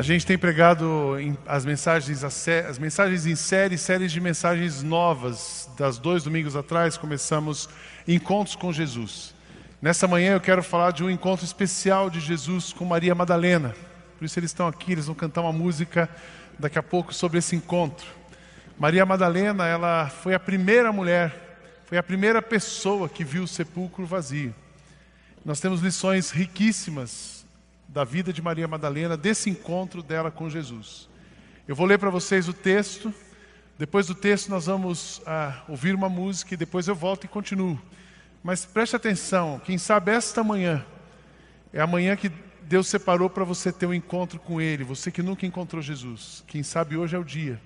A gente tem pregado as mensagens, as mensagens em série, séries de mensagens novas. Das dois domingos atrás começamos encontros com Jesus. Nessa manhã eu quero falar de um encontro especial de Jesus com Maria Madalena. Por isso eles estão aqui, eles vão cantar uma música daqui a pouco sobre esse encontro. Maria Madalena, ela foi a primeira mulher, foi a primeira pessoa que viu o sepulcro vazio. Nós temos lições riquíssimas da vida de Maria Madalena, desse encontro dela com Jesus. Eu vou ler para vocês o texto, depois do texto nós vamos ah, ouvir uma música e depois eu volto e continuo. Mas preste atenção, quem sabe esta manhã é a manhã que Deus separou para você ter um encontro com Ele, você que nunca encontrou Jesus. Quem sabe hoje é o dia.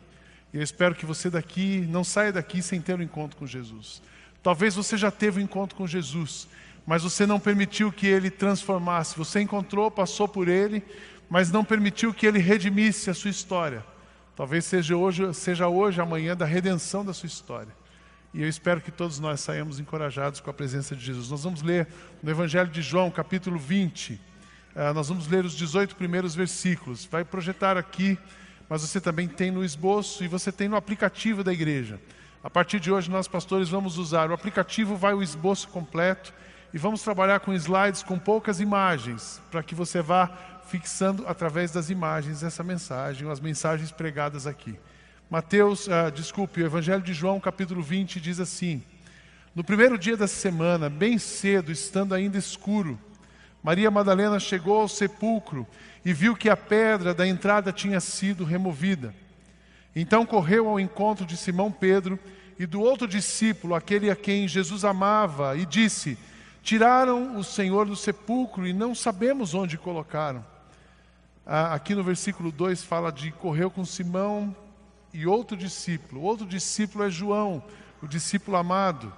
Eu espero que você daqui não saia daqui sem ter um encontro com Jesus. Talvez você já teve um encontro com Jesus, mas você não permitiu que Ele transformasse. Você encontrou, passou por Ele, mas não permitiu que Ele redimisse a sua história. Talvez seja hoje, seja hoje a manhã da redenção da sua história. E eu espero que todos nós saímos encorajados com a presença de Jesus. Nós vamos ler no Evangelho de João, capítulo 20. Ah, nós vamos ler os 18 primeiros versículos. Vai projetar aqui, mas você também tem no esboço e você tem no aplicativo da igreja. A partir de hoje, nós, pastores, vamos usar o aplicativo, vai o esboço completo e vamos trabalhar com slides com poucas imagens, para que você vá fixando através das imagens essa mensagem, as mensagens pregadas aqui. Mateus, ah, desculpe, o Evangelho de João, capítulo 20, diz assim: No primeiro dia da semana, bem cedo, estando ainda escuro, Maria Madalena chegou ao sepulcro e viu que a pedra da entrada tinha sido removida. Então correu ao encontro de Simão Pedro e do outro discípulo, aquele a quem Jesus amava, e disse: Tiraram o Senhor do sepulcro e não sabemos onde colocaram. Ah, aqui no versículo 2 fala de correu com Simão e outro discípulo. O outro discípulo é João, o discípulo amado.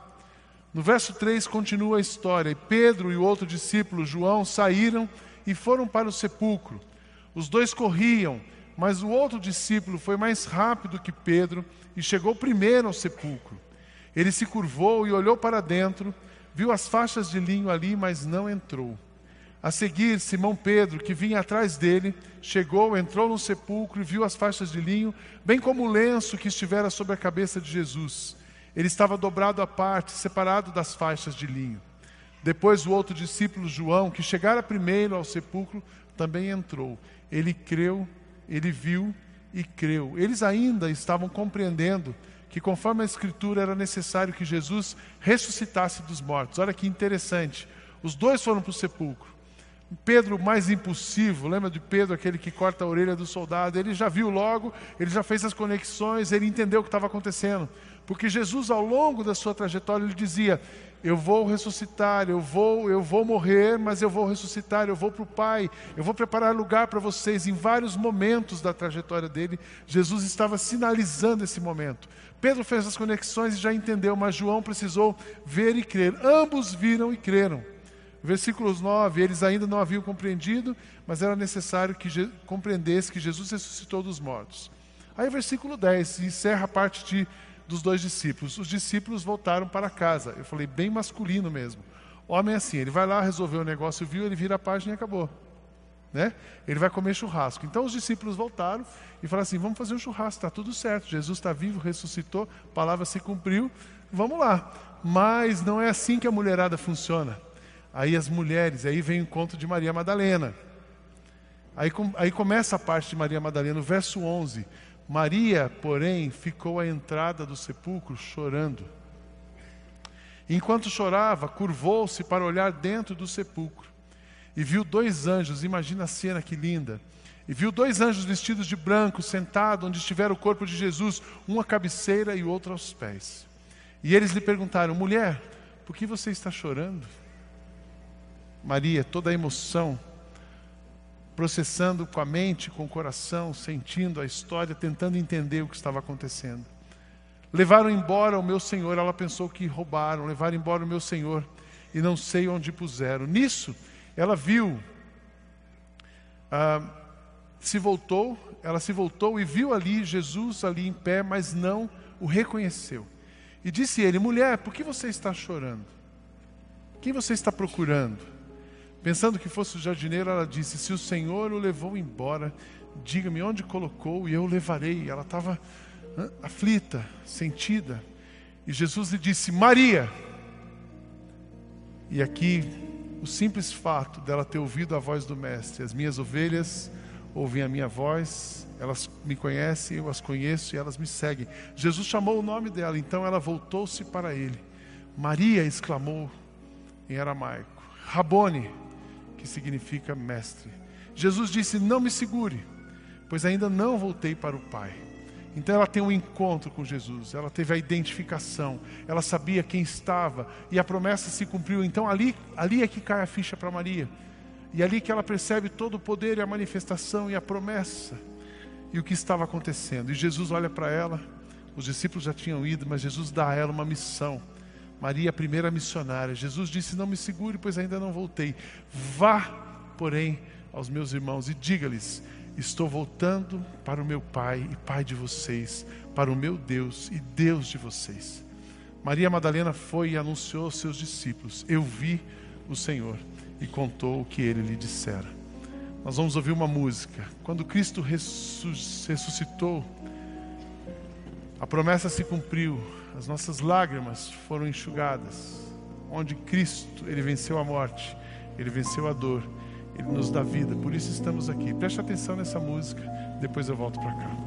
No verso 3 continua a história. E Pedro e o outro discípulo, João, saíram e foram para o sepulcro. Os dois corriam, mas o outro discípulo foi mais rápido que Pedro e chegou primeiro ao sepulcro. Ele se curvou e olhou para dentro, viu as faixas de linho ali, mas não entrou. A seguir, Simão Pedro, que vinha atrás dele, chegou, entrou no sepulcro e viu as faixas de linho, bem como o lenço que estivera sobre a cabeça de Jesus. Ele estava dobrado à parte, separado das faixas de linho. Depois o outro discípulo, João, que chegara primeiro ao sepulcro, também entrou. Ele creu, ele viu e creu. Eles ainda estavam compreendendo que, conforme a Escritura, era necessário que Jesus ressuscitasse dos mortos. Olha que interessante. Os dois foram para o sepulcro. Pedro, mais impulsivo, lembra de Pedro, aquele que corta a orelha do soldado? Ele já viu logo, ele já fez as conexões, ele entendeu o que estava acontecendo. Porque Jesus, ao longo da sua trajetória, ele dizia: Eu vou ressuscitar, eu vou, eu vou morrer, mas eu vou ressuscitar, eu vou para o Pai, eu vou preparar lugar para vocês. Em vários momentos da trajetória dele, Jesus estava sinalizando esse momento. Pedro fez as conexões e já entendeu, mas João precisou ver e crer. Ambos viram e creram. Versículos 9, eles ainda não haviam compreendido, mas era necessário que compreendesse que Jesus ressuscitou dos mortos. Aí, versículo 10, encerra a parte de, dos dois discípulos. Os discípulos voltaram para casa. Eu falei, bem masculino mesmo. Homem é assim, ele vai lá, resolveu o negócio, viu, ele vira a página e acabou. Né? Ele vai comer churrasco. Então os discípulos voltaram e falaram assim: vamos fazer um churrasco, está tudo certo. Jesus está vivo, ressuscitou, a palavra se cumpriu, vamos lá. Mas não é assim que a mulherada funciona. Aí as mulheres, aí vem o encontro de Maria Madalena. Aí, aí começa a parte de Maria Madalena, o verso 11. Maria, porém, ficou à entrada do sepulcro chorando. Enquanto chorava, curvou-se para olhar dentro do sepulcro e viu dois anjos. Imagina a cena que linda. E viu dois anjos vestidos de branco, sentados onde estivera o corpo de Jesus, um à cabeceira e outro aos pés. E eles lhe perguntaram: Mulher, por que você está chorando? Maria, toda a emoção, processando com a mente, com o coração, sentindo a história, tentando entender o que estava acontecendo. Levaram embora o meu senhor, ela pensou que roubaram, levaram embora o meu senhor e não sei onde puseram. Nisso, ela viu, ah, se voltou, ela se voltou e viu ali Jesus ali em pé, mas não o reconheceu. E disse ele: Mulher, por que você está chorando? Quem você está procurando? Pensando que fosse o jardineiro, ela disse: Se o Senhor o levou embora, diga-me onde colocou e eu levarei. Ela estava aflita, sentida. E Jesus lhe disse: Maria. E aqui, o simples fato dela ter ouvido a voz do Mestre, as minhas ovelhas ouvem a minha voz, elas me conhecem, eu as conheço e elas me seguem. Jesus chamou o nome dela, então ela voltou-se para ele. Maria exclamou em aramaico: Rabone, que significa mestre. Jesus disse: Não me segure, pois ainda não voltei para o Pai. Então ela tem um encontro com Jesus, ela teve a identificação, ela sabia quem estava e a promessa se cumpriu. Então ali, ali é que cai a ficha para Maria. E ali que ela percebe todo o poder e a manifestação e a promessa e o que estava acontecendo. E Jesus olha para ela, os discípulos já tinham ido, mas Jesus dá a ela uma missão. Maria, a primeira missionária. Jesus disse: Não me segure, pois ainda não voltei. Vá, porém, aos meus irmãos e diga-lhes: Estou voltando para o meu Pai e Pai de vocês, para o meu Deus e Deus de vocês. Maria Madalena foi e anunciou aos seus discípulos: Eu vi o Senhor e contou o que ele lhe dissera. Nós vamos ouvir uma música. Quando Cristo ressuscitou, a promessa se cumpriu, as nossas lágrimas foram enxugadas. Onde Cristo, ele venceu a morte, ele venceu a dor, ele nos dá vida. Por isso estamos aqui. Preste atenção nessa música, depois eu volto para cá.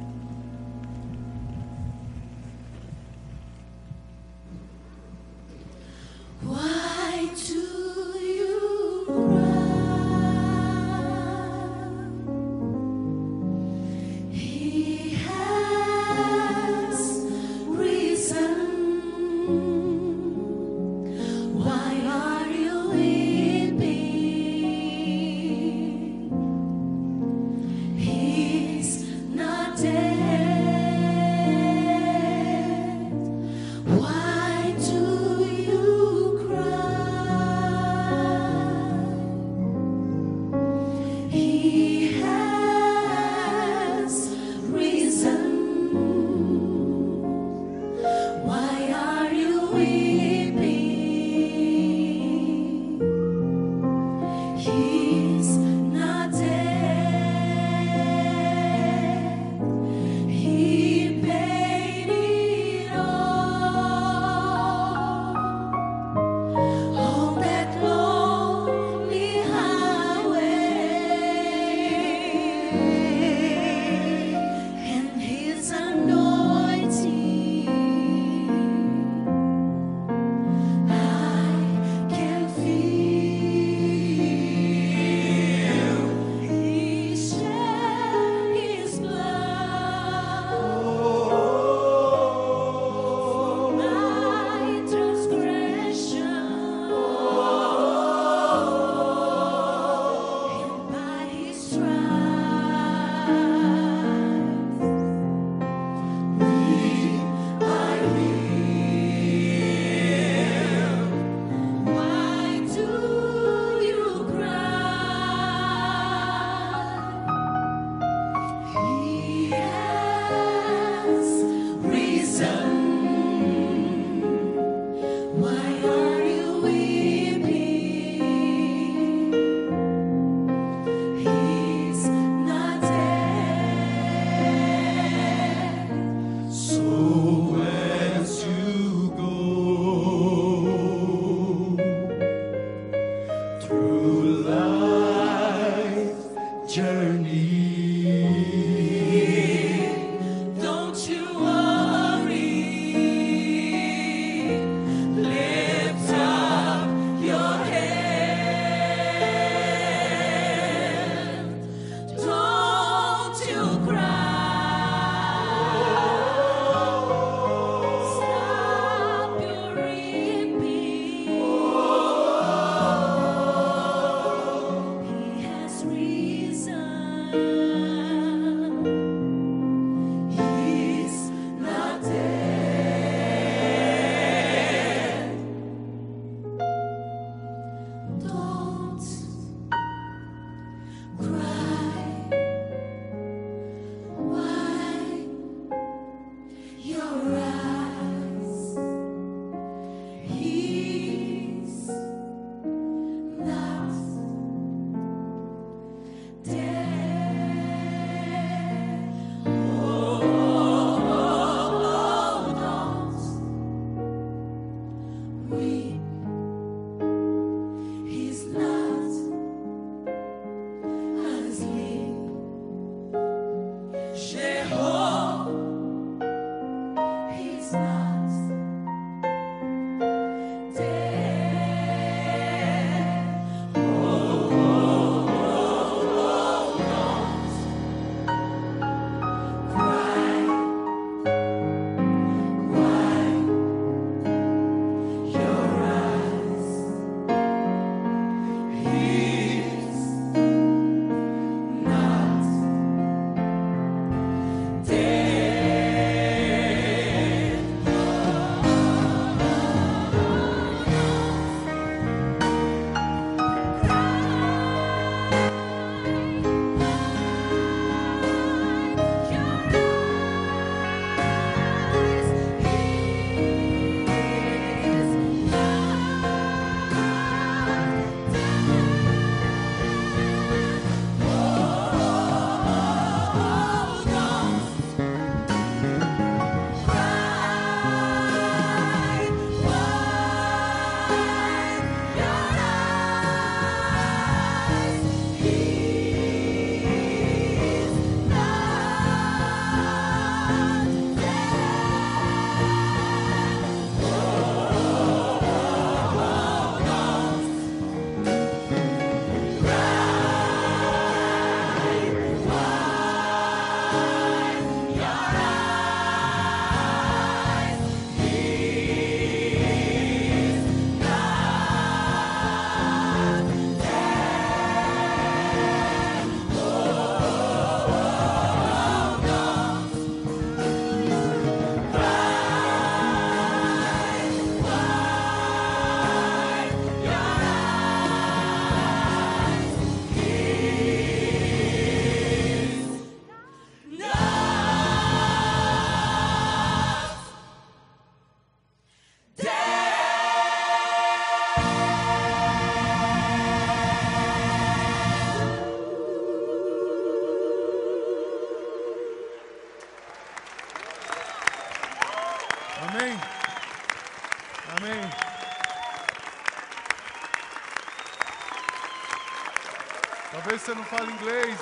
Você não fale inglês,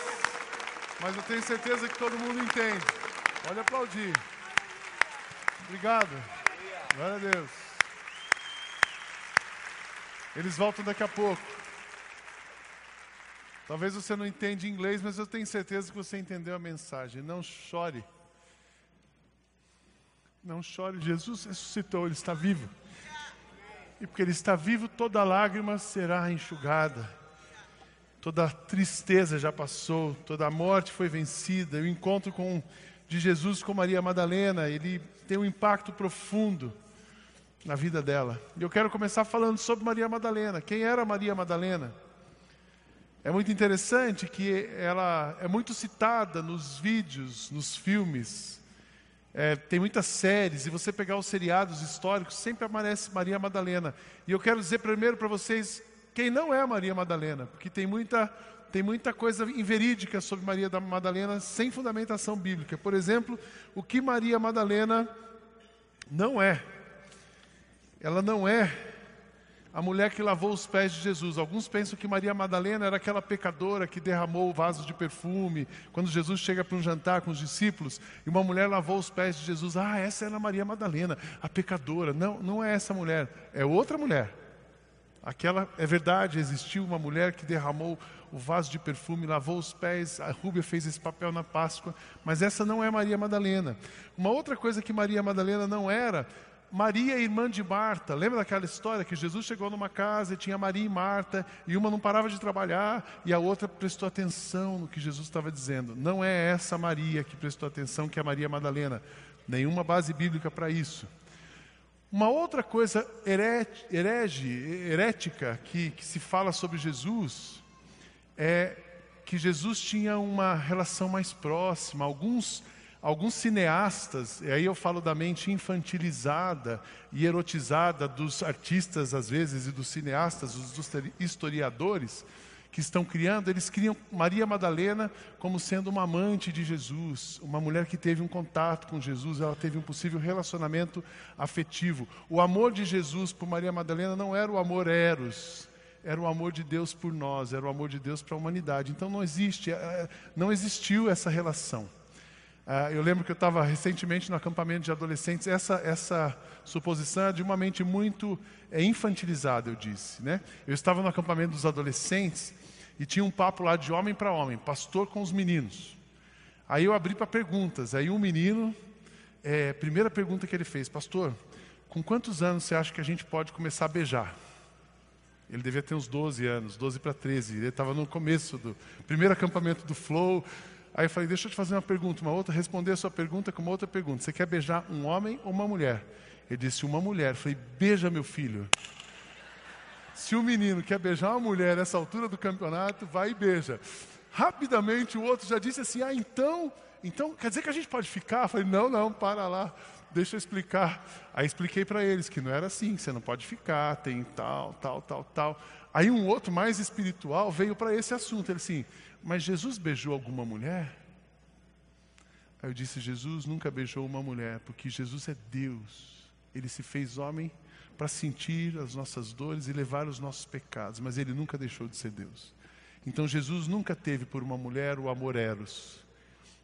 mas eu tenho certeza que todo mundo entende. Pode aplaudir. Obrigado. Glória a Deus. Eles voltam daqui a pouco. Talvez você não entenda inglês, mas eu tenho certeza que você entendeu a mensagem. Não chore. Não chore. Jesus ressuscitou, Ele está vivo. E porque Ele está vivo, toda lágrima será enxugada toda tristeza já passou, toda a morte foi vencida. O encontro com, de Jesus com Maria Madalena, ele tem um impacto profundo na vida dela. E eu quero começar falando sobre Maria Madalena. Quem era Maria Madalena? É muito interessante que ela é muito citada nos vídeos, nos filmes. É, tem muitas séries, e você pegar os seriados históricos, sempre aparece Maria Madalena. E eu quero dizer primeiro para vocês quem não é Maria Madalena, porque tem muita, tem muita coisa inverídica sobre Maria Madalena sem fundamentação bíblica. Por exemplo, o que Maria Madalena não é. Ela não é a mulher que lavou os pés de Jesus. Alguns pensam que Maria Madalena era aquela pecadora que derramou o vaso de perfume quando Jesus chega para um jantar com os discípulos e uma mulher lavou os pés de Jesus. Ah, essa era Maria Madalena, a pecadora. Não, não é essa mulher, é outra mulher. Aquela é verdade, existiu uma mulher que derramou o vaso de perfume, lavou os pés, a Rúbia fez esse papel na Páscoa, mas essa não é Maria Madalena. Uma outra coisa que Maria Madalena não era, Maria, irmã de Marta. Lembra daquela história que Jesus chegou numa casa e tinha Maria e Marta, e uma não parava de trabalhar e a outra prestou atenção no que Jesus estava dizendo. Não é essa Maria que prestou atenção que é a Maria Madalena. Nenhuma base bíblica para isso. Uma outra coisa herege, herética que, que se fala sobre Jesus é que Jesus tinha uma relação mais próxima. Alguns, alguns cineastas, e aí eu falo da mente infantilizada e erotizada dos artistas, às vezes, e dos cineastas, dos historiadores, que estão criando, eles criam Maria Madalena como sendo uma amante de Jesus, uma mulher que teve um contato com Jesus, ela teve um possível relacionamento afetivo. O amor de Jesus por Maria Madalena não era o amor eros, era o amor de Deus por nós, era o amor de Deus para a humanidade. Então não existe, é, não existiu essa relação. Uh, eu lembro que eu estava recentemente no acampamento de adolescentes. Essa, essa suposição é de uma mente muito é, infantilizada, eu disse. Né? Eu estava no acampamento dos adolescentes e tinha um papo lá de homem para homem, pastor com os meninos. Aí eu abri para perguntas. Aí um menino, é, primeira pergunta que ele fez, pastor, com quantos anos você acha que a gente pode começar a beijar? Ele devia ter uns 12 anos, 12 para 13. Ele estava no começo do primeiro acampamento do Flow. Aí eu falei, deixa eu te fazer uma pergunta, uma outra, responder a sua pergunta com uma outra pergunta. Você quer beijar um homem ou uma mulher? Ele disse, uma mulher. Eu falei, beija meu filho. Se o menino quer beijar uma mulher nessa altura do campeonato, vai e beija. Rapidamente o outro já disse assim, ah, então, então quer dizer que a gente pode ficar? Eu falei, não, não, para lá deixa eu explicar. Aí expliquei para eles que não era assim, você não pode ficar, tem tal, tal, tal, tal. Aí um outro mais espiritual veio para esse assunto. Ele assim, mas Jesus beijou alguma mulher? Aí eu disse, Jesus nunca beijou uma mulher, porque Jesus é Deus. Ele se fez homem para sentir as nossas dores e levar os nossos pecados, mas ele nunca deixou de ser Deus. Então Jesus nunca teve por uma mulher o amor eros.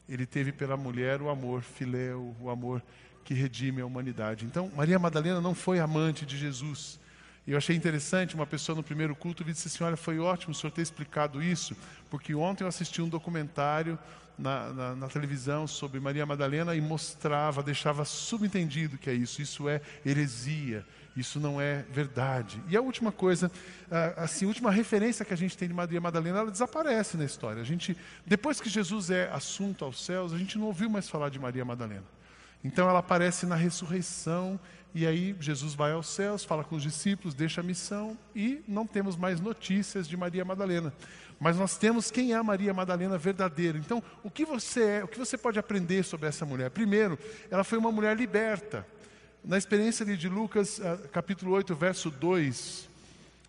Ele teve pela mulher o amor filéu, o amor que redime a humanidade. Então, Maria Madalena não foi amante de Jesus. E eu achei interessante, uma pessoa no primeiro culto me disse assim, olha, foi ótimo o senhor ter explicado isso, porque ontem eu assisti um documentário na, na, na, televisão sobre Maria Madalena e mostrava, deixava subentendido que é isso, isso é heresia, isso não é verdade. E a última coisa, assim, a última referência que a gente tem de Maria Madalena, ela desaparece na história. A gente, depois que Jesus é assunto aos céus, a gente não ouviu mais falar de Maria Madalena. Então ela aparece na ressurreição, e aí Jesus vai aos céus, fala com os discípulos, deixa a missão, e não temos mais notícias de Maria Madalena. Mas nós temos quem é a Maria Madalena verdadeira. Então, o que você é, o que você pode aprender sobre essa mulher? Primeiro, ela foi uma mulher liberta. Na experiência de Lucas, ah, capítulo 8, verso 2,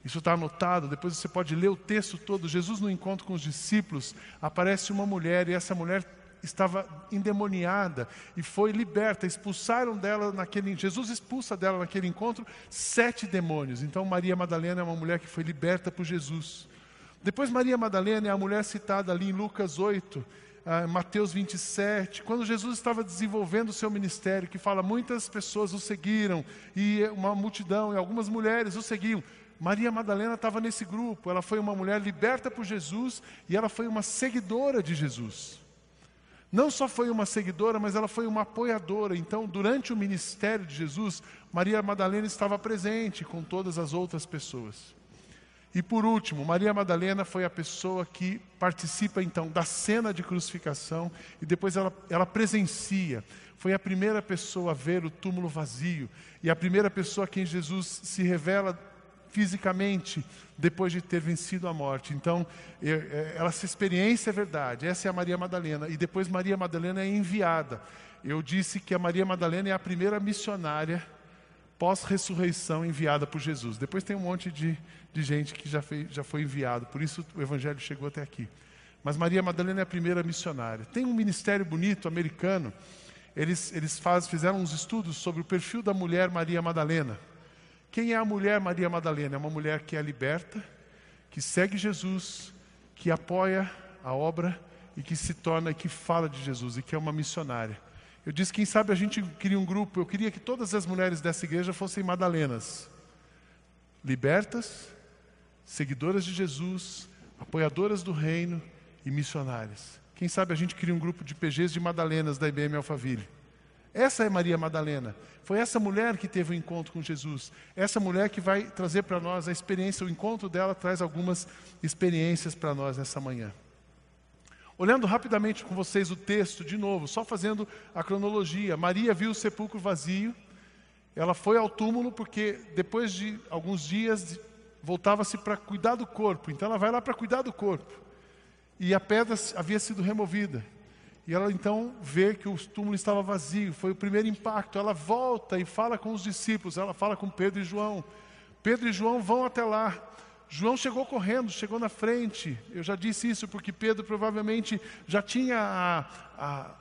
isso está anotado, depois você pode ler o texto todo. Jesus, no encontro com os discípulos, aparece uma mulher, e essa mulher estava endemoniada e foi liberta. Expulsaram dela naquele. Jesus expulsa dela naquele encontro sete demônios. Então Maria Madalena é uma mulher que foi liberta por Jesus. Depois Maria Madalena é a mulher citada ali em Lucas 8. Uh, Mateus 27, quando Jesus estava desenvolvendo o seu ministério, que fala muitas pessoas o seguiram, e uma multidão, e algumas mulheres o seguiam. Maria Madalena estava nesse grupo, ela foi uma mulher liberta por Jesus e ela foi uma seguidora de Jesus. Não só foi uma seguidora, mas ela foi uma apoiadora. Então, durante o ministério de Jesus, Maria Madalena estava presente com todas as outras pessoas. E por último, Maria Madalena foi a pessoa que participa então da cena de crucificação e depois ela, ela presencia. Foi a primeira pessoa a ver o túmulo vazio e a primeira pessoa a quem Jesus se revela fisicamente depois de ter vencido a morte. Então, é, essa experiência é verdade. Essa é a Maria Madalena. E depois Maria Madalena é enviada. Eu disse que a Maria Madalena é a primeira missionária pós-ressurreição enviada por Jesus. Depois tem um monte de, de gente que já foi, já foi enviado. Por isso o evangelho chegou até aqui. Mas Maria Madalena é a primeira missionária. Tem um ministério bonito americano. Eles, eles faz, fizeram uns estudos sobre o perfil da mulher Maria Madalena. Quem é a mulher Maria Madalena? É uma mulher que é liberta, que segue Jesus, que apoia a obra e que se torna, que fala de Jesus e que é uma missionária. Eu disse, quem sabe a gente queria um grupo, eu queria que todas as mulheres dessa igreja fossem Madalenas. Libertas, seguidoras de Jesus, apoiadoras do reino e missionárias. Quem sabe a gente cria um grupo de PGs de Madalenas da IBM Alphaville. Essa é Maria Madalena. Foi essa mulher que teve o um encontro com Jesus. Essa mulher que vai trazer para nós a experiência, o encontro dela traz algumas experiências para nós nessa manhã. Olhando rapidamente com vocês o texto de novo, só fazendo a cronologia. Maria viu o sepulcro vazio. Ela foi ao túmulo porque depois de alguns dias voltava-se para cuidar do corpo. Então ela vai lá para cuidar do corpo. E a pedra havia sido removida. E ela então vê que o túmulo estava vazio, foi o primeiro impacto. Ela volta e fala com os discípulos, ela fala com Pedro e João. Pedro e João vão até lá. João chegou correndo, chegou na frente. Eu já disse isso porque Pedro provavelmente já tinha a, a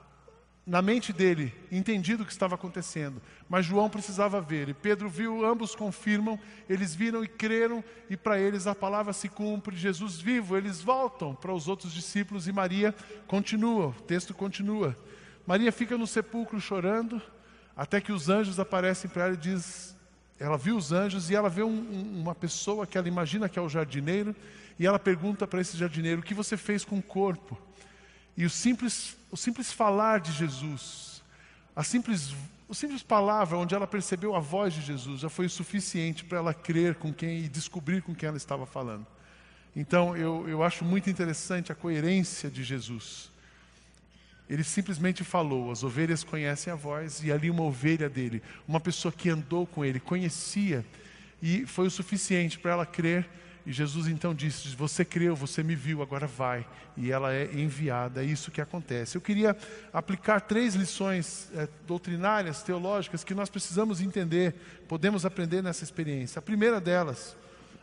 na mente dele, entendido o que estava acontecendo. Mas João precisava ver. E Pedro viu, ambos confirmam, eles viram e creram, e para eles a palavra se cumpre, Jesus vivo. Eles voltam para os outros discípulos e Maria continua, o texto continua. Maria fica no sepulcro chorando, até que os anjos aparecem para ela e diz, ela viu os anjos e ela vê um, um, uma pessoa que ela imagina que é o jardineiro, e ela pergunta para esse jardineiro: o que você fez com o corpo? E o simples, o simples falar de Jesus, a simples, o simples palavra onde ela percebeu a voz de Jesus, já foi o suficiente para ela crer com quem e descobrir com quem ela estava falando. Então eu, eu acho muito interessante a coerência de Jesus. Ele simplesmente falou: as ovelhas conhecem a voz, e ali uma ovelha dele, uma pessoa que andou com ele, conhecia, e foi o suficiente para ela crer. E Jesus então disse: Você creu, você me viu, agora vai. E ela é enviada, é isso que acontece. Eu queria aplicar três lições é, doutrinárias, teológicas, que nós precisamos entender, podemos aprender nessa experiência. A primeira delas,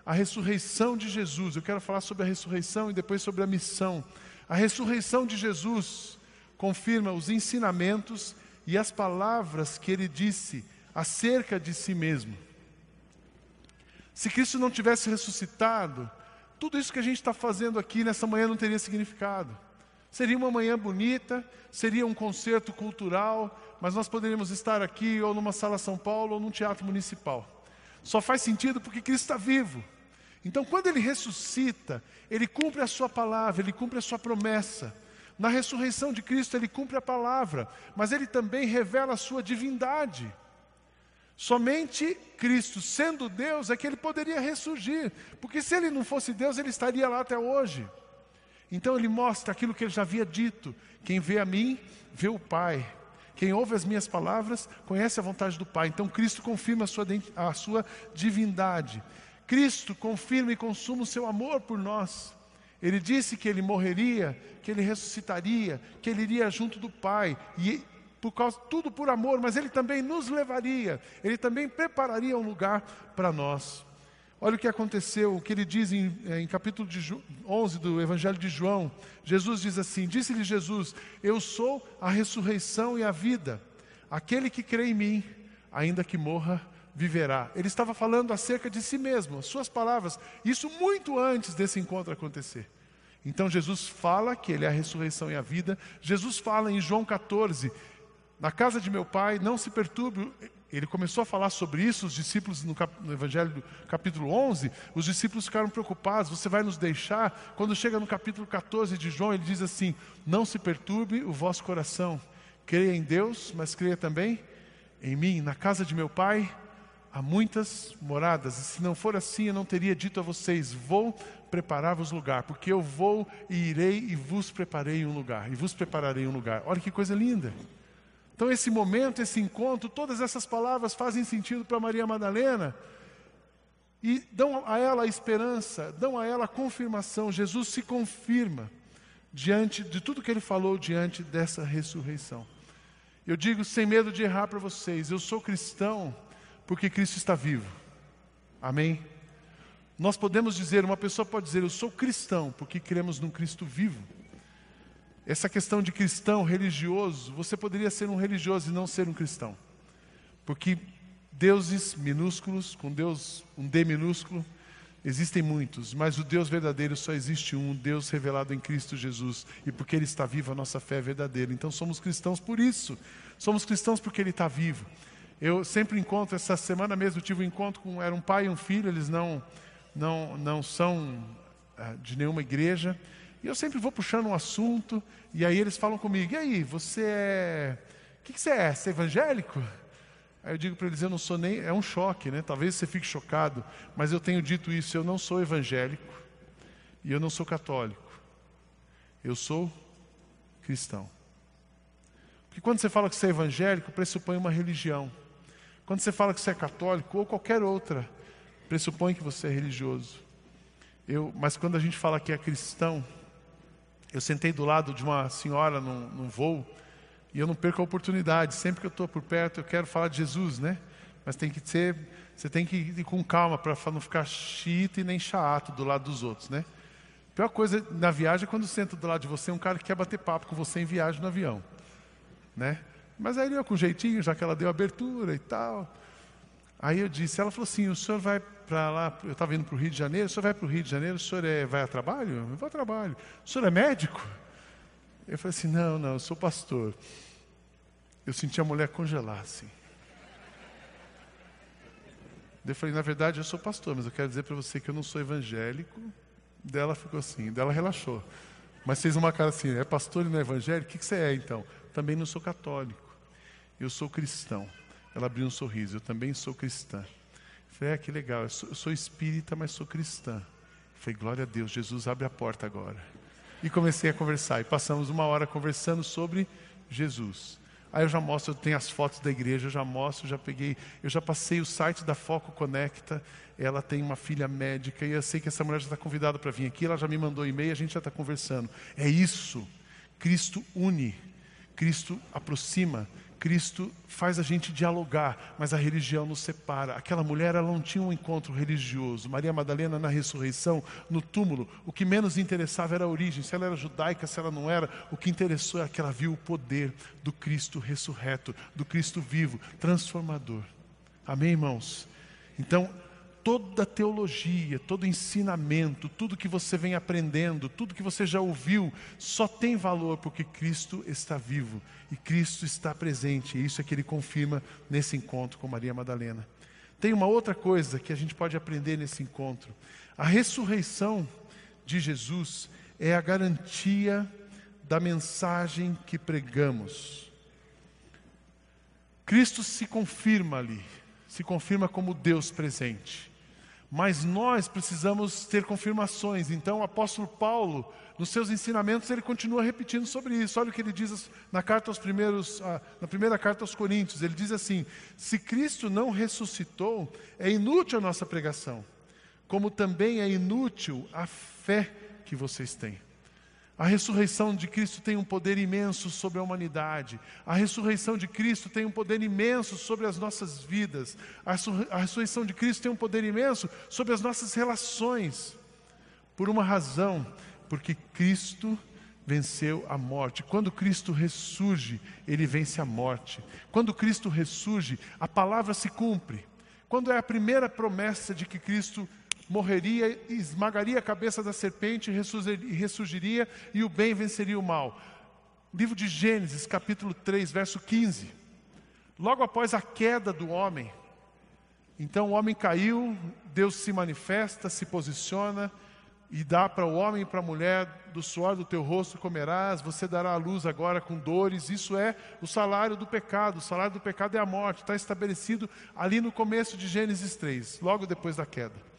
a ressurreição de Jesus. Eu quero falar sobre a ressurreição e depois sobre a missão. A ressurreição de Jesus confirma os ensinamentos e as palavras que ele disse acerca de si mesmo. Se Cristo não tivesse ressuscitado, tudo isso que a gente está fazendo aqui nessa manhã não teria significado. Seria uma manhã bonita, seria um concerto cultural, mas nós poderíamos estar aqui ou numa sala São Paulo ou num teatro municipal. Só faz sentido porque Cristo está vivo. Então, quando ele ressuscita, ele cumpre a sua palavra, ele cumpre a sua promessa. Na ressurreição de Cristo, ele cumpre a palavra, mas ele também revela a sua divindade. Somente Cristo, sendo Deus, é que ele poderia ressurgir, porque se ele não fosse Deus, ele estaria lá até hoje. Então ele mostra aquilo que ele já havia dito: quem vê a mim, vê o Pai. Quem ouve as minhas palavras, conhece a vontade do Pai. Então Cristo confirma a sua, a sua divindade. Cristo confirma e consuma o seu amor por nós. Ele disse que ele morreria, que ele ressuscitaria, que ele iria junto do Pai, e por causa tudo por amor, mas ele também nos levaria, ele também prepararia um lugar para nós. Olha o que aconteceu, o que ele diz em, eh, em capítulo 11 do Evangelho de João. Jesus diz assim: Disse-lhe Jesus: Eu sou a ressurreição e a vida. Aquele que crê em mim, ainda que morra, viverá. Ele estava falando acerca de si mesmo, as suas palavras, isso muito antes desse encontro acontecer. Então Jesus fala que ele é a ressurreição e a vida. Jesus fala em João 14: Na casa de meu pai não se perturbe. Ele começou a falar sobre isso, os discípulos no, cap... no Evangelho capítulo 11, os discípulos ficaram preocupados: você vai nos deixar? Quando chega no capítulo 14 de João, ele diz assim: Não se perturbe o vosso coração, creia em Deus, mas creia também em mim. Na casa de meu pai há muitas moradas, e se não for assim, eu não teria dito a vocês: vou preparar-vos lugar, porque eu vou e irei e vos preparei um lugar, e vos prepararei um lugar. Olha que coisa linda. Então, esse momento, esse encontro, todas essas palavras fazem sentido para Maria Madalena e dão a ela a esperança, dão a ela a confirmação. Jesus se confirma diante de tudo que ele falou diante dessa ressurreição. Eu digo sem medo de errar para vocês, eu sou cristão porque Cristo está vivo. Amém? Nós podemos dizer, uma pessoa pode dizer, eu sou cristão, porque cremos num Cristo vivo. Essa questão de cristão religioso, você poderia ser um religioso e não ser um cristão. Porque deuses minúsculos, com Deus, um D minúsculo, existem muitos, mas o Deus verdadeiro só existe um, Deus revelado em Cristo Jesus. E porque Ele está vivo, a nossa fé é verdadeira. Então somos cristãos por isso. Somos cristãos porque Ele está vivo. Eu sempre encontro, essa semana mesmo eu tive um encontro com, era um pai e um filho, eles não, não, não são ah, de nenhuma igreja, e eu sempre vou puxando um assunto, e aí eles falam comigo, e aí, você é, o que, que você é, você é evangélico? Aí eu digo para eles, eu não sou nem, é um choque, né? Talvez você fique chocado, mas eu tenho dito isso, eu não sou evangélico, e eu não sou católico, eu sou cristão. Porque quando você fala que você é evangélico, pressupõe uma religião. Quando você fala que você é católico ou qualquer outra, pressupõe que você é religioso. Eu, mas quando a gente fala que é cristão, eu sentei do lado de uma senhora num, num voo e eu não perco a oportunidade. Sempre que eu estou por perto, eu quero falar de Jesus, né? Mas tem que ser, você tem que ir com calma para não ficar chita e nem chato do lado dos outros, né? A pior coisa na viagem é quando senta do lado de você um cara que quer bater papo com você em viagem no avião, né? Mas aí eu com jeitinho, já que ela deu abertura e tal. Aí eu disse, ela falou assim, o senhor vai para lá, eu estava indo para o Rio de Janeiro, o senhor vai para o Rio de Janeiro, o senhor é, vai a trabalho? Eu vou a trabalho. O senhor é médico? Eu falei assim, não, não, eu sou pastor. eu senti a mulher congelar assim. Eu falei, na verdade eu sou pastor, mas eu quero dizer para você que eu não sou evangélico. Dela ficou assim, dela relaxou. Mas fez uma cara assim, é pastor e não é evangélico? O que, que você é então? Também não sou católico. Eu sou cristão. Ela abriu um sorriso, eu também sou cristã. Eu falei, é, que legal, eu sou, eu sou espírita, mas sou cristã. Eu falei, glória a Deus, Jesus abre a porta agora. E comecei a conversar, e passamos uma hora conversando sobre Jesus. Aí eu já mostro, eu tenho as fotos da igreja, eu já mostro, já peguei, eu já passei o site da Foco Conecta, ela tem uma filha médica, e eu sei que essa mulher já está convidada para vir aqui, ela já me mandou e-mail, a gente já está conversando. É isso. Cristo une, Cristo aproxima, Cristo faz a gente dialogar, mas a religião nos separa. Aquela mulher, ela não tinha um encontro religioso. Maria Madalena, na ressurreição, no túmulo, o que menos interessava era a origem, se ela era judaica, se ela não era. O que interessou é que ela viu o poder do Cristo ressurreto, do Cristo vivo, transformador. Amém, irmãos? Então, toda teologia, todo ensinamento, tudo que você vem aprendendo, tudo que você já ouviu, só tem valor porque Cristo está vivo e Cristo está presente. E isso é que ele confirma nesse encontro com Maria Madalena. Tem uma outra coisa que a gente pode aprender nesse encontro. A ressurreição de Jesus é a garantia da mensagem que pregamos. Cristo se confirma ali, se confirma como Deus presente mas nós precisamos ter confirmações. Então, o apóstolo Paulo, nos seus ensinamentos, ele continua repetindo sobre isso. Olha o que ele diz na carta aos primeiros, na primeira carta aos Coríntios. Ele diz assim: se Cristo não ressuscitou, é inútil a nossa pregação, como também é inútil a fé que vocês têm. A ressurreição de Cristo tem um poder imenso sobre a humanidade. A ressurreição de Cristo tem um poder imenso sobre as nossas vidas. A ressurreição de Cristo tem um poder imenso sobre as nossas relações. Por uma razão, porque Cristo venceu a morte. Quando Cristo ressurge, ele vence a morte. Quando Cristo ressurge, a palavra se cumpre. Quando é a primeira promessa de que Cristo morreria, esmagaria a cabeça da serpente e ressurgiria, e o bem venceria o mal. Livro de Gênesis, capítulo 3, verso 15. Logo após a queda do homem, então o homem caiu, Deus se manifesta, se posiciona e dá para o homem e para a mulher: do suor do teu rosto comerás, você dará a luz agora com dores. Isso é o salário do pecado. O salário do pecado é a morte, está estabelecido ali no começo de Gênesis 3, logo depois da queda.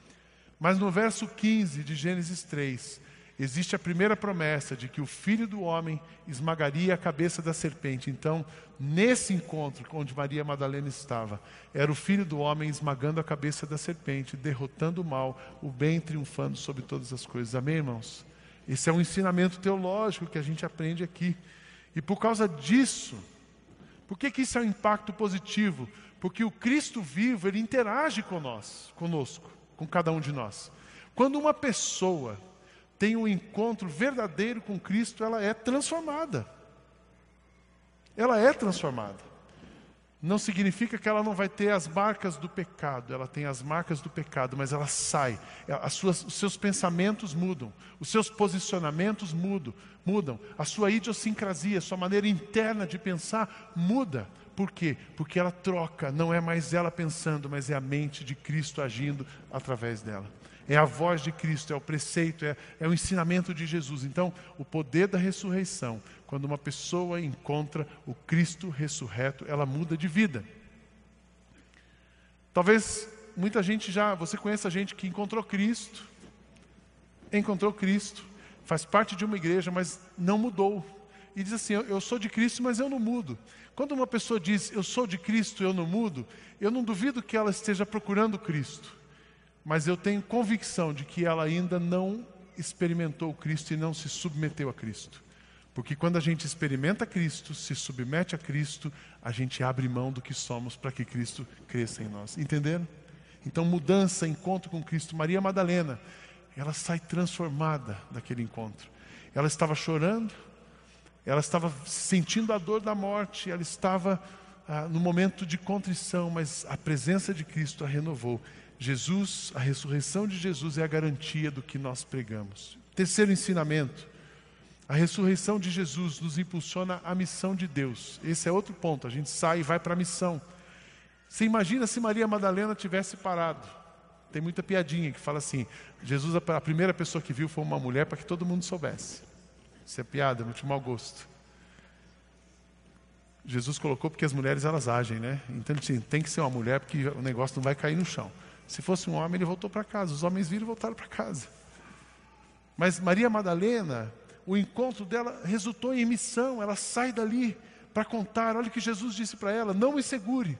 Mas no verso 15 de Gênesis 3, existe a primeira promessa de que o filho do homem esmagaria a cabeça da serpente. Então, nesse encontro onde Maria Madalena estava, era o filho do homem esmagando a cabeça da serpente, derrotando o mal, o bem triunfando sobre todas as coisas. Amém, irmãos? Esse é um ensinamento teológico que a gente aprende aqui. E por causa disso, por que, que isso é um impacto positivo? Porque o Cristo vivo, ele interage conosco com cada um de nós. Quando uma pessoa tem um encontro verdadeiro com Cristo, ela é transformada. Ela é transformada. Não significa que ela não vai ter as marcas do pecado, ela tem as marcas do pecado, mas ela sai. As suas, os seus pensamentos mudam, os seus posicionamentos mudam, mudam, a sua idiosincrasia, a sua maneira interna de pensar muda. Por quê? Porque ela troca, não é mais ela pensando, mas é a mente de Cristo agindo através dela. É a voz de Cristo, é o preceito, é, é o ensinamento de Jesus. Então, o poder da ressurreição, quando uma pessoa encontra o Cristo ressurreto, ela muda de vida. Talvez muita gente já, você conheça gente que encontrou Cristo, encontrou Cristo, faz parte de uma igreja, mas não mudou. E diz assim: Eu sou de Cristo, mas eu não mudo. Quando uma pessoa diz, eu sou de Cristo, eu não mudo, eu não duvido que ela esteja procurando Cristo, mas eu tenho convicção de que ela ainda não experimentou Cristo e não se submeteu a Cristo. Porque quando a gente experimenta Cristo, se submete a Cristo, a gente abre mão do que somos para que Cristo cresça em nós. Entenderam? Então, mudança, encontro com Cristo. Maria Madalena, ela sai transformada daquele encontro. Ela estava chorando, ela estava sentindo a dor da morte, ela estava ah, no momento de contrição, mas a presença de Cristo a renovou. Jesus, a ressurreição de Jesus é a garantia do que nós pregamos. Terceiro ensinamento: A ressurreição de Jesus nos impulsiona a missão de Deus. Esse é outro ponto. A gente sai e vai para a missão. Você imagina se Maria Madalena tivesse parado? Tem muita piadinha que fala assim: Jesus, a primeira pessoa que viu foi uma mulher para que todo mundo soubesse. Isso é piada, muito mau gosto. Jesus colocou porque as mulheres elas agem, né? Então assim, tem que ser uma mulher porque o negócio não vai cair no chão. Se fosse um homem, ele voltou para casa. Os homens viram e voltaram para casa. Mas Maria Madalena, o encontro dela resultou em missão. Ela sai dali para contar. Olha o que Jesus disse para ela: Não me segure,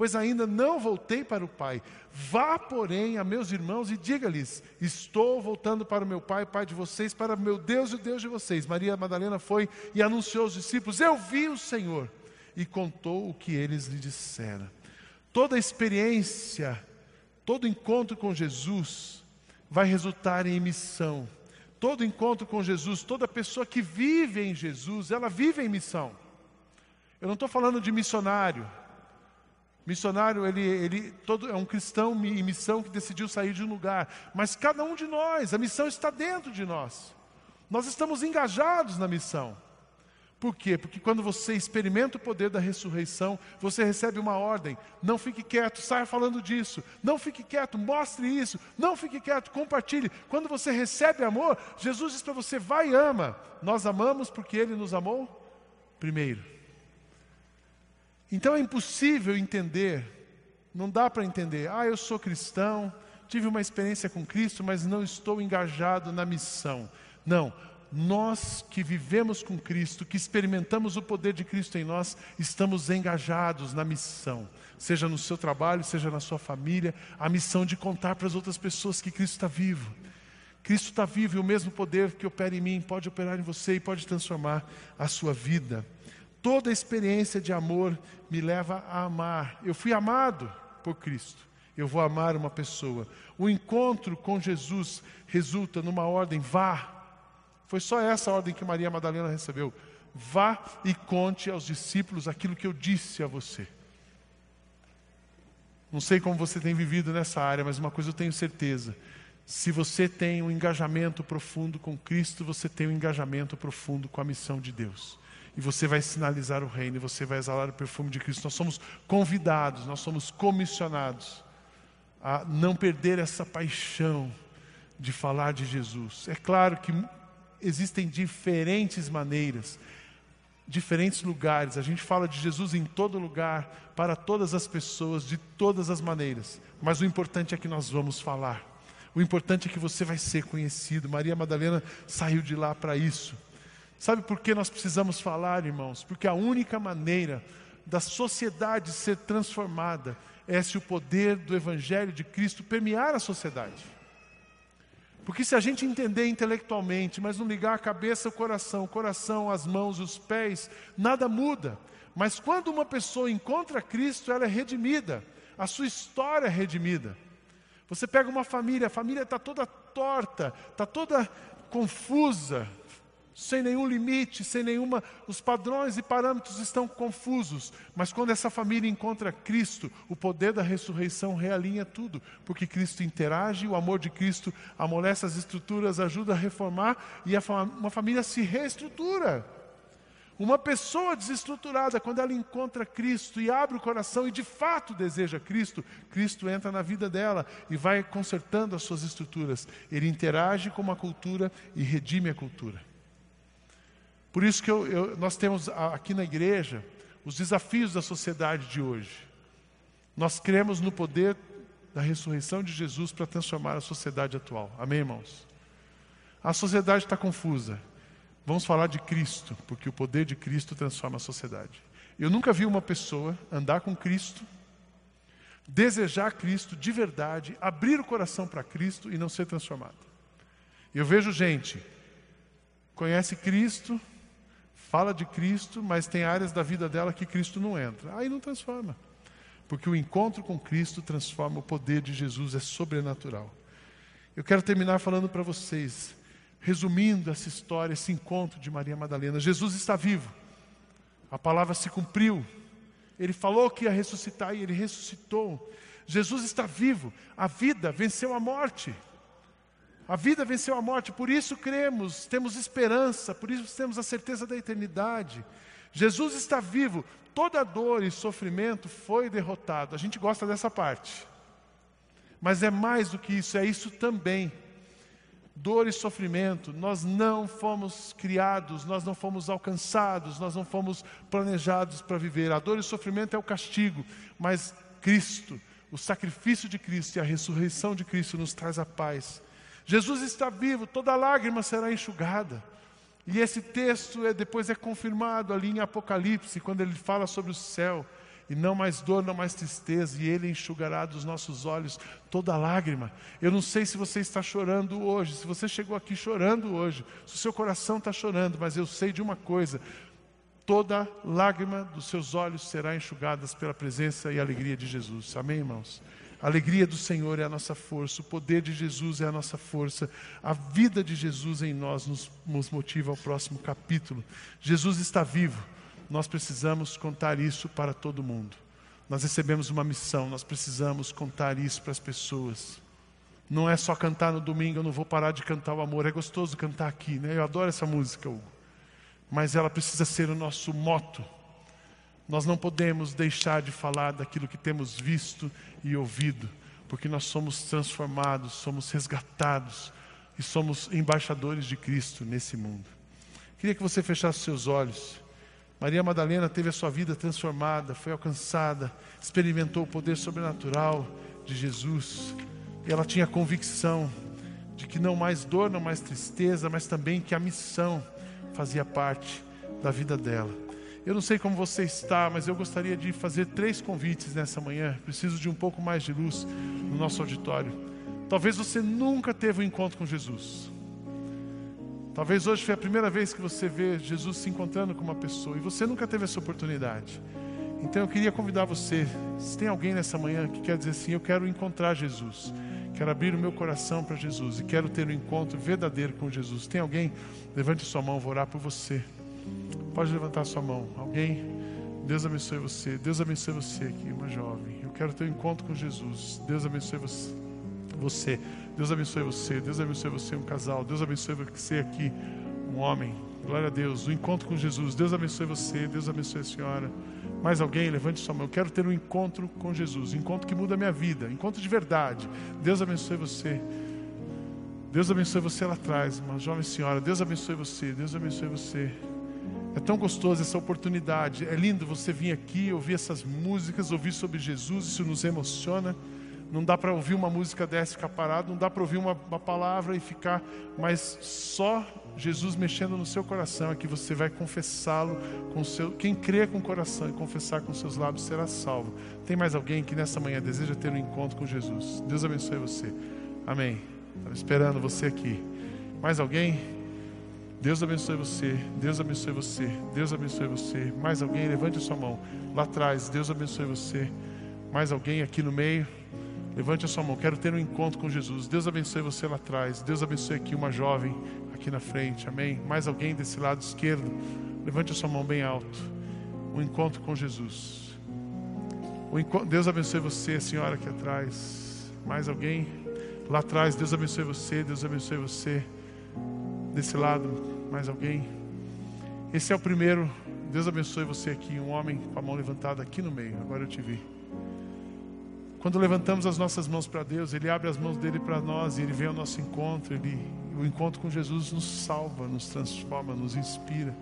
pois ainda não voltei para o Pai. Vá, porém, a meus irmãos e diga-lhes: Estou voltando para o meu Pai, Pai de vocês, para meu Deus e o Deus de vocês. Maria Madalena foi e anunciou aos discípulos: Eu vi o Senhor. E contou o que eles lhe disseram. Toda experiência, todo encontro com Jesus vai resultar em missão Todo encontro com Jesus, toda pessoa que vive em Jesus, ela vive em missão. Eu não estou falando de missionário. Missionário, ele, ele todo, é um cristão em missão que decidiu sair de um lugar. Mas cada um de nós, a missão está dentro de nós. Nós estamos engajados na missão. Por quê? Porque quando você experimenta o poder da ressurreição, você recebe uma ordem. Não fique quieto, saia falando disso. Não fique quieto, mostre isso. Não fique quieto, compartilhe. Quando você recebe amor, Jesus diz para você: vai e ama. Nós amamos porque Ele nos amou primeiro. Então é impossível entender, não dá para entender. Ah, eu sou cristão, tive uma experiência com Cristo, mas não estou engajado na missão. Não, nós que vivemos com Cristo, que experimentamos o poder de Cristo em nós, estamos engajados na missão, seja no seu trabalho, seja na sua família, a missão de contar para as outras pessoas que Cristo está vivo. Cristo está vivo e o mesmo poder que opera em mim pode operar em você e pode transformar a sua vida. Toda experiência de amor me leva a amar. Eu fui amado por Cristo. Eu vou amar uma pessoa. O encontro com Jesus resulta numa ordem: vá, foi só essa ordem que Maria Madalena recebeu. Vá e conte aos discípulos aquilo que eu disse a você. Não sei como você tem vivido nessa área, mas uma coisa eu tenho certeza. Se você tem um engajamento profundo com Cristo, você tem um engajamento profundo com a missão de Deus. E você vai sinalizar o reino, e você vai exalar o perfume de Cristo. Nós somos convidados, nós somos comissionados a não perder essa paixão de falar de Jesus. É claro que existem diferentes maneiras, diferentes lugares. A gente fala de Jesus em todo lugar, para todas as pessoas, de todas as maneiras. Mas o importante é que nós vamos falar. O importante é que você vai ser conhecido. Maria Madalena saiu de lá para isso. Sabe por que nós precisamos falar, irmãos? Porque a única maneira da sociedade ser transformada é se o poder do Evangelho de Cristo permear a sociedade. Porque se a gente entender intelectualmente, mas não ligar a cabeça, o coração, o coração, as mãos, os pés, nada muda. Mas quando uma pessoa encontra Cristo, ela é redimida, a sua história é redimida. Você pega uma família, a família está toda torta, está toda confusa, sem nenhum limite, sem nenhuma. Os padrões e parâmetros estão confusos, mas quando essa família encontra Cristo, o poder da ressurreição realinha tudo, porque Cristo interage, o amor de Cristo amolece as estruturas, ajuda a reformar e a, uma família se reestrutura. Uma pessoa desestruturada, quando ela encontra Cristo e abre o coração e de fato deseja Cristo, Cristo entra na vida dela e vai consertando as suas estruturas. Ele interage com uma cultura e redime a cultura. Por isso que eu, eu, nós temos aqui na igreja os desafios da sociedade de hoje. Nós cremos no poder da ressurreição de Jesus para transformar a sociedade atual. Amém, irmãos? A sociedade está confusa. Vamos falar de Cristo, porque o poder de Cristo transforma a sociedade. Eu nunca vi uma pessoa andar com Cristo, desejar Cristo de verdade, abrir o coração para Cristo e não ser transformado. Eu vejo gente, conhece Cristo, fala de Cristo, mas tem áreas da vida dela que Cristo não entra. Aí não transforma. Porque o encontro com Cristo transforma o poder de Jesus, é sobrenatural. Eu quero terminar falando para vocês, resumindo essa história, esse encontro de Maria Madalena. Jesus está vivo, a palavra se cumpriu. Ele falou que ia ressuscitar e ele ressuscitou. Jesus está vivo, a vida venceu a morte. A vida venceu a morte, por isso cremos, temos esperança, por isso temos a certeza da eternidade. Jesus está vivo, toda dor e sofrimento foi derrotado. A gente gosta dessa parte. Mas é mais do que isso, é isso também. Dor e sofrimento, nós não fomos criados, nós não fomos alcançados, nós não fomos planejados para viver. A dor e o sofrimento é o castigo, mas Cristo, o sacrifício de Cristo e a ressurreição de Cristo nos traz a paz. Jesus está vivo, toda lágrima será enxugada. E esse texto é, depois é confirmado ali em Apocalipse, quando ele fala sobre o céu e não mais dor, não mais tristeza, e Ele enxugará dos nossos olhos toda lágrima. Eu não sei se você está chorando hoje, se você chegou aqui chorando hoje, se o seu coração está chorando, mas eu sei de uma coisa: toda lágrima dos seus olhos será enxugada pela presença e alegria de Jesus. Amém, irmãos? A alegria do Senhor é a nossa força, o poder de Jesus é a nossa força, a vida de Jesus em nós nos, nos motiva ao próximo capítulo. Jesus está vivo nós precisamos contar isso para todo mundo. Nós recebemos uma missão, nós precisamos contar isso para as pessoas. Não é só cantar no domingo, eu não vou parar de cantar o amor. É gostoso cantar aqui, né? Eu adoro essa música, Hugo. Mas ela precisa ser o nosso moto. Nós não podemos deixar de falar daquilo que temos visto e ouvido, porque nós somos transformados, somos resgatados e somos embaixadores de Cristo nesse mundo. Queria que você fechasse seus olhos. Maria Madalena teve a sua vida transformada, foi alcançada, experimentou o poder sobrenatural de Jesus. E ela tinha convicção de que não mais dor, não mais tristeza, mas também que a missão fazia parte da vida dela. Eu não sei como você está, mas eu gostaria de fazer três convites nessa manhã. Preciso de um pouco mais de luz no nosso auditório. Talvez você nunca teve um encontro com Jesus. Talvez hoje foi a primeira vez que você vê Jesus se encontrando com uma pessoa e você nunca teve essa oportunidade. Então eu queria convidar você, se tem alguém nessa manhã que quer dizer assim, eu quero encontrar Jesus, quero abrir o meu coração para Jesus e quero ter um encontro verdadeiro com Jesus. Tem alguém? Levante sua mão, vou orar por você. Pode levantar sua mão. Alguém? Deus abençoe você. Deus abençoe você aqui, uma jovem. Eu quero ter um encontro com Jesus. Deus abençoe você você. Deus abençoe você. Deus abençoe você, um casal. Deus abençoe você aqui, um homem. Glória a Deus. O encontro com Jesus. Deus abençoe você. Deus abençoe a senhora. Mais alguém? Levante sua mão. Eu quero ter um encontro com Jesus. Um encontro que muda a minha vida. Um encontro de verdade. Deus abençoe você. Deus abençoe você lá atrás, uma jovem senhora. Deus abençoe você. Deus abençoe você. É tão gostoso essa oportunidade. É lindo você vir aqui, ouvir essas músicas, ouvir sobre Jesus. Isso nos emociona. Não dá para ouvir uma música dessa e ficar parado, não dá para ouvir uma, uma, palavra e ficar, mas só Jesus mexendo no seu coração é que você vai confessá-lo com seu. Quem crê com o coração e confessar com seus lábios será salvo. Tem mais alguém que nessa manhã deseja ter um encontro com Jesus? Deus abençoe você. Amém. Estava esperando você aqui. Mais alguém? Deus abençoe você. Deus abençoe você. Deus abençoe você. Mais alguém? Levante a sua mão. Lá atrás. Deus abençoe você. Mais alguém aqui no meio? Levante a sua mão, quero ter um encontro com Jesus. Deus abençoe você lá atrás. Deus abençoe aqui uma jovem aqui na frente. Amém. Mais alguém desse lado esquerdo. Levante a sua mão bem alto. Um encontro com Jesus. Deus abençoe você, senhora aqui atrás. Mais alguém? Lá atrás, Deus abençoe você, Deus abençoe você. Desse lado, mais alguém? Esse é o primeiro. Deus abençoe você aqui, um homem com a mão levantada aqui no meio. Agora eu te vi. Quando levantamos as nossas mãos para Deus, Ele abre as mãos dele para nós e Ele vem ao nosso encontro. Ele, o encontro com Jesus nos salva, nos transforma, nos inspira.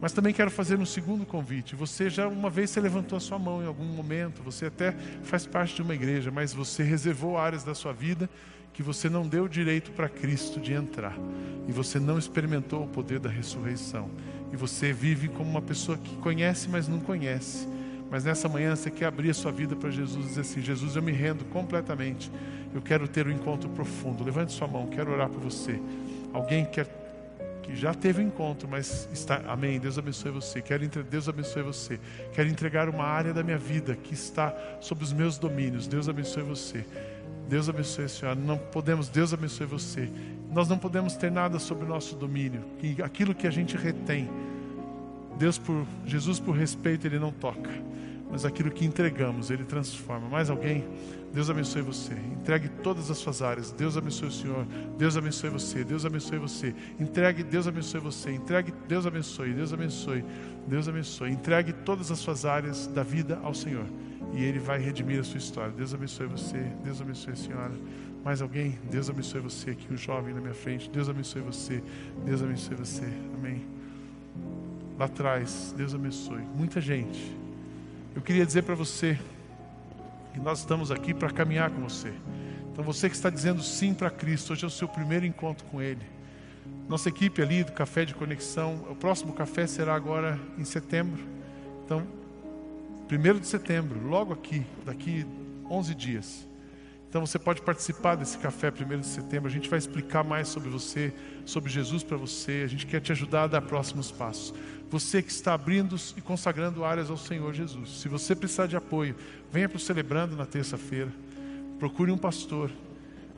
Mas também quero fazer um segundo convite. Você já uma vez se levantou a sua mão em algum momento, você até faz parte de uma igreja, mas você reservou áreas da sua vida que você não deu direito para Cristo de entrar. E você não experimentou o poder da ressurreição. E você vive como uma pessoa que conhece, mas não conhece. Mas nessa manhã você quer abrir a sua vida para Jesus e dizer assim: Jesus, eu me rendo completamente. Eu quero ter um encontro profundo. Levante sua mão, quero orar por você. Alguém quer que já teve um encontro, mas está. Amém. Deus abençoe você. Quero entre... Deus abençoe você. Quero entregar uma área da minha vida que está sob os meus domínios. Deus abençoe você. Deus abençoe a senhora. Não podemos. Deus abençoe você. Nós não podemos ter nada sobre o nosso domínio. Aquilo que a gente retém, Deus por Jesus por respeito ele não toca. mas aquilo que entregamos, Ele transforma. Mais alguém? Deus abençoe você. Entregue todas as suas áreas. Deus abençoe o Senhor. Deus abençoe você. Deus abençoe você. Entregue, Deus abençoe você. Entregue, Deus abençoe. Deus abençoe. Deus abençoe. Entregue todas as suas áreas da vida ao Senhor. E Ele vai redimir a sua história. Deus abençoe você. Deus abençoe a senhora. Mais alguém? Deus abençoe você. Aqui um jovem na minha frente. Deus abençoe você. Deus abençoe você. Amém. Lá atrás, Deus abençoe. Muita gente. Eu queria dizer para você e nós estamos aqui para caminhar com você. Então você que está dizendo sim para Cristo, hoje é o seu primeiro encontro com Ele. Nossa equipe ali do Café de Conexão, o próximo café será agora em setembro. Então, primeiro de setembro, logo aqui, daqui 11 dias. Então você pode participar desse café primeiro de setembro. A gente vai explicar mais sobre você, sobre Jesus para você. A gente quer te ajudar a dar próximos passos. Você que está abrindo e consagrando áreas ao Senhor Jesus. Se você precisar de apoio, venha para o Celebrando na terça-feira. Procure um pastor.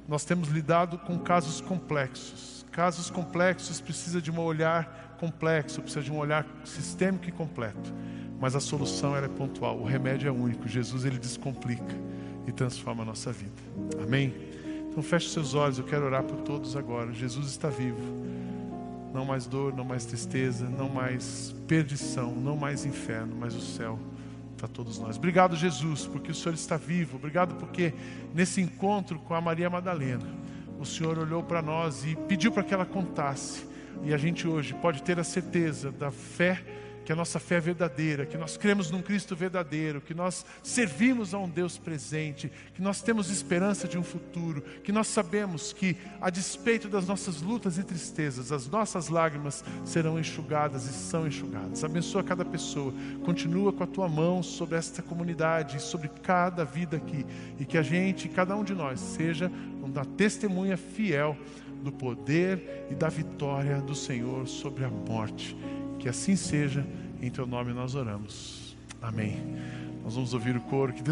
Nós temos lidado com casos complexos. Casos complexos precisa de um olhar complexo, precisa de um olhar sistêmico e completo. Mas a solução é pontual, o remédio é único. Jesus ele descomplica e transforma a nossa vida. Amém? Então feche seus olhos, eu quero orar por todos agora. Jesus está vivo. Não mais dor, não mais tristeza, não mais perdição, não mais inferno, mas o céu para todos nós. Obrigado, Jesus, porque o Senhor está vivo. Obrigado porque nesse encontro com a Maria Madalena, o Senhor olhou para nós e pediu para que ela contasse. E a gente hoje pode ter a certeza da fé que a nossa fé é verdadeira, que nós cremos num Cristo verdadeiro, que nós servimos a um Deus presente, que nós temos esperança de um futuro, que nós sabemos que, a despeito das nossas lutas e tristezas, as nossas lágrimas serão enxugadas e são enxugadas. Abençoa cada pessoa, continua com a tua mão sobre esta comunidade, sobre cada vida aqui, e que a gente, cada um de nós, seja uma testemunha fiel do poder e da vitória do Senhor sobre a morte. Que assim seja, em teu nome nós oramos. Amém. Nós vamos ouvir o coro. Que